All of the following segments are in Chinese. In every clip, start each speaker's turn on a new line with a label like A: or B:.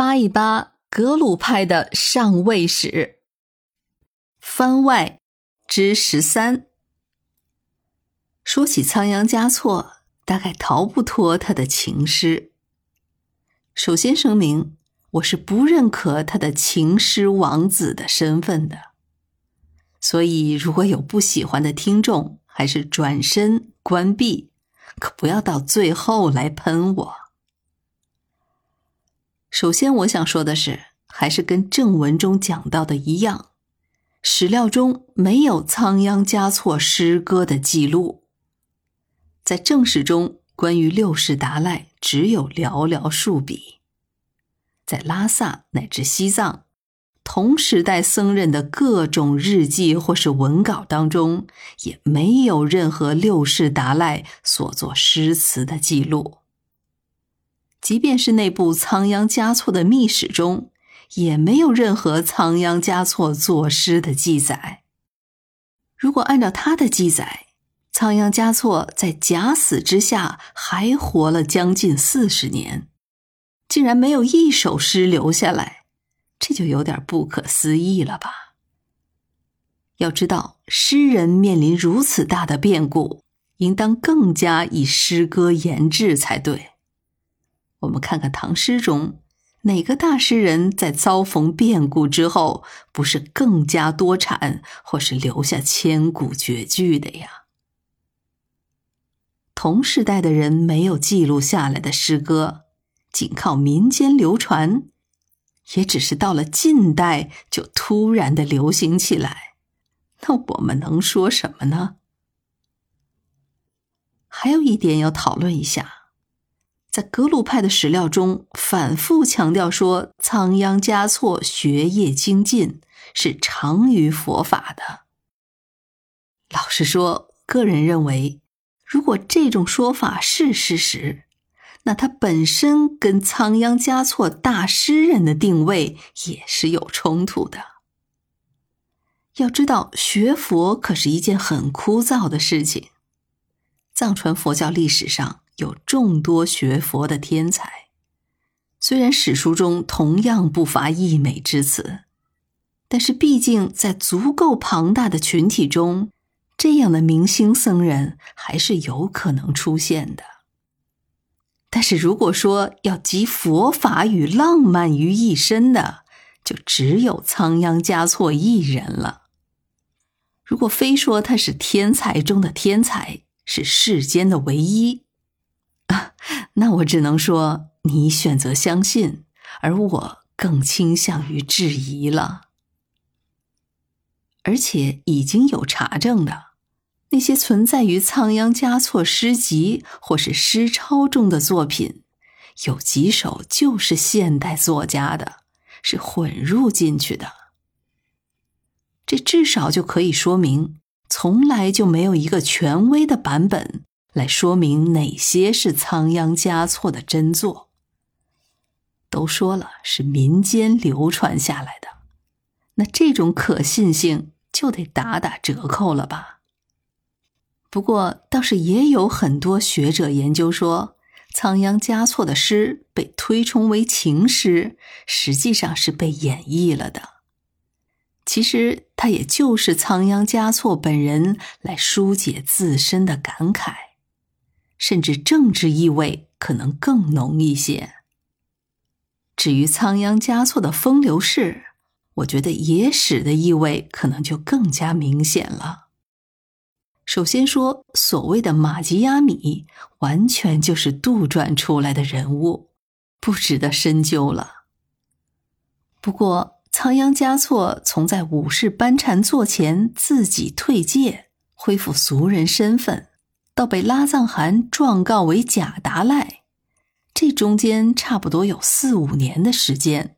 A: 扒一扒格鲁派的上位史。番外之十三。说起仓央嘉措，大概逃不脱他的情诗。首先声明，我是不认可他的情诗王子的身份的。所以，如果有不喜欢的听众，还是转身关闭，可不要到最后来喷我。首先，我想说的是，还是跟正文中讲到的一样，史料中没有仓央嘉措诗歌的记录。在正史中，关于六世达赖只有寥寥数笔。在拉萨乃至西藏，同时代僧人的各种日记或是文稿当中，也没有任何六世达赖所作诗词的记录。即便是那部仓央嘉措的秘史中，也没有任何仓央嘉措作诗的记载。如果按照他的记载，仓央嘉措在假死之下还活了将近四十年，竟然没有一首诗留下来，这就有点不可思议了吧？要知道，诗人面临如此大的变故，应当更加以诗歌言志才对。我们看看唐诗中，哪个大诗人在遭逢变故之后，不是更加多产，或是留下千古绝句的呀？同时代的人没有记录下来的诗歌，仅靠民间流传，也只是到了近代就突然的流行起来。那我们能说什么呢？还有一点要讨论一下。在格鲁派的史料中，反复强调说，仓央嘉措学业精进，是长于佛法的。老实说，个人认为，如果这种说法是事实，那他本身跟仓央嘉措大诗人的定位也是有冲突的。要知道，学佛可是一件很枯燥的事情。藏传佛教历史上。有众多学佛的天才，虽然史书中同样不乏溢美之词，但是毕竟在足够庞大的群体中，这样的明星僧人还是有可能出现的。但是如果说要集佛法与浪漫于一身的，就只有仓央嘉措一人了。如果非说他是天才中的天才，是世间的唯一。那我只能说，你选择相信，而我更倾向于质疑了。而且已经有查证的，那些存在于仓央嘉措诗集或是诗抄中的作品，有几首就是现代作家的，是混入进去的。这至少就可以说明，从来就没有一个权威的版本。来说明哪些是仓央嘉措的真作。都说了是民间流传下来的，那这种可信性就得打打折扣了吧？不过倒是也有很多学者研究说，仓央嘉措的诗被推崇为情诗，实际上是被演绎了的。其实他也就是仓央嘉措本人来疏解自身的感慨。甚至政治意味可能更浓一些。至于仓央嘉措的风流事，我觉得野史的意味可能就更加明显了。首先说，所谓的玛吉亚米，完全就是杜撰出来的人物，不值得深究了。不过，仓央嘉措从在武士班禅座前自己退戒，恢复俗人身份。到被拉藏汗状告为假达赖，这中间差不多有四五年的时间，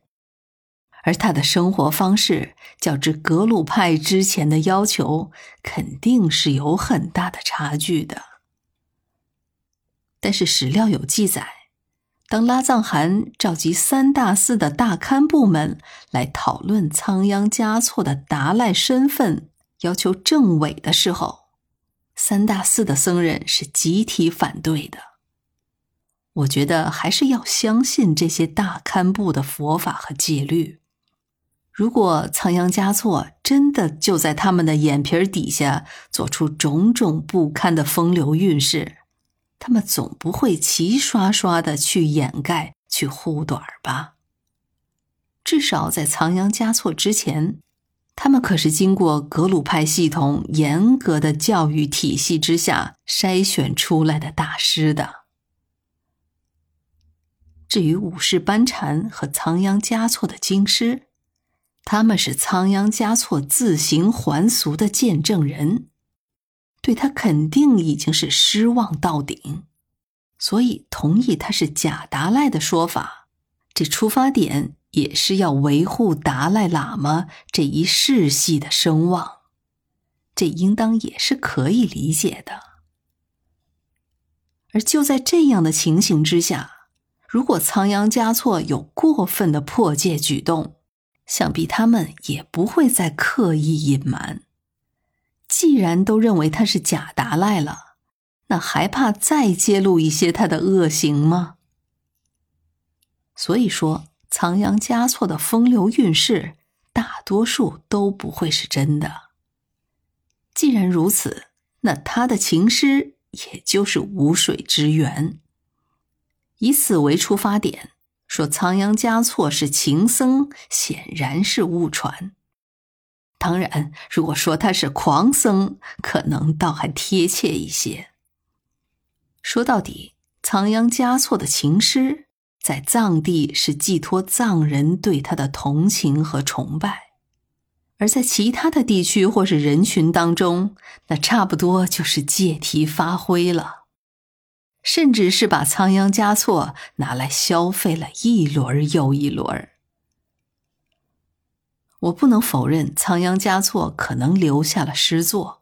A: 而他的生活方式较之格鲁派之前的要求，肯定是有很大的差距的。但是史料有记载，当拉藏汗召集三大寺的大堪部们来讨论仓央嘉措的达赖身份，要求政委的时候。三大寺的僧人是集体反对的。我觉得还是要相信这些大堪布的佛法和戒律。如果仓央嘉措真的就在他们的眼皮底下做出种种不堪的风流韵事，他们总不会齐刷刷的去掩盖、去护短吧？至少在仓央嘉措之前，他们可是经过格鲁派系统严格的教育体系之下筛选出来的大师的。至于五世班禅和仓央嘉措的经师，他们是仓央嘉措自行还俗的见证人，对他肯定已经是失望到顶，所以同意他是假达赖的说法。这出发点也是要维护达赖喇嘛这一世系的声望，这应当也是可以理解的。而就在这样的情形之下。如果仓央嘉措有过分的破戒举动，想必他们也不会再刻意隐瞒。既然都认为他是假达赖了，那还怕再揭露一些他的恶行吗？所以说，仓央嘉措的风流韵事，大多数都不会是真的。既然如此，那他的情诗也就是无水之源。以此为出发点，说仓央嘉措是情僧，显然是误传。当然，如果说他是狂僧，可能倒还贴切一些。说到底，仓央嘉措的情诗在藏地是寄托藏人对他的同情和崇拜，而在其他的地区或是人群当中，那差不多就是借题发挥了。甚至是把仓央嘉措拿来消费了一轮又一轮。我不能否认仓央嘉措可能留下了诗作，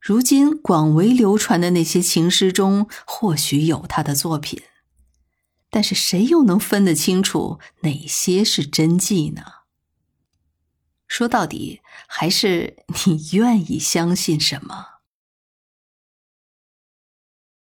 A: 如今广为流传的那些情诗中，或许有他的作品，但是谁又能分得清楚哪些是真迹呢？说到底，还是你愿意相信什么。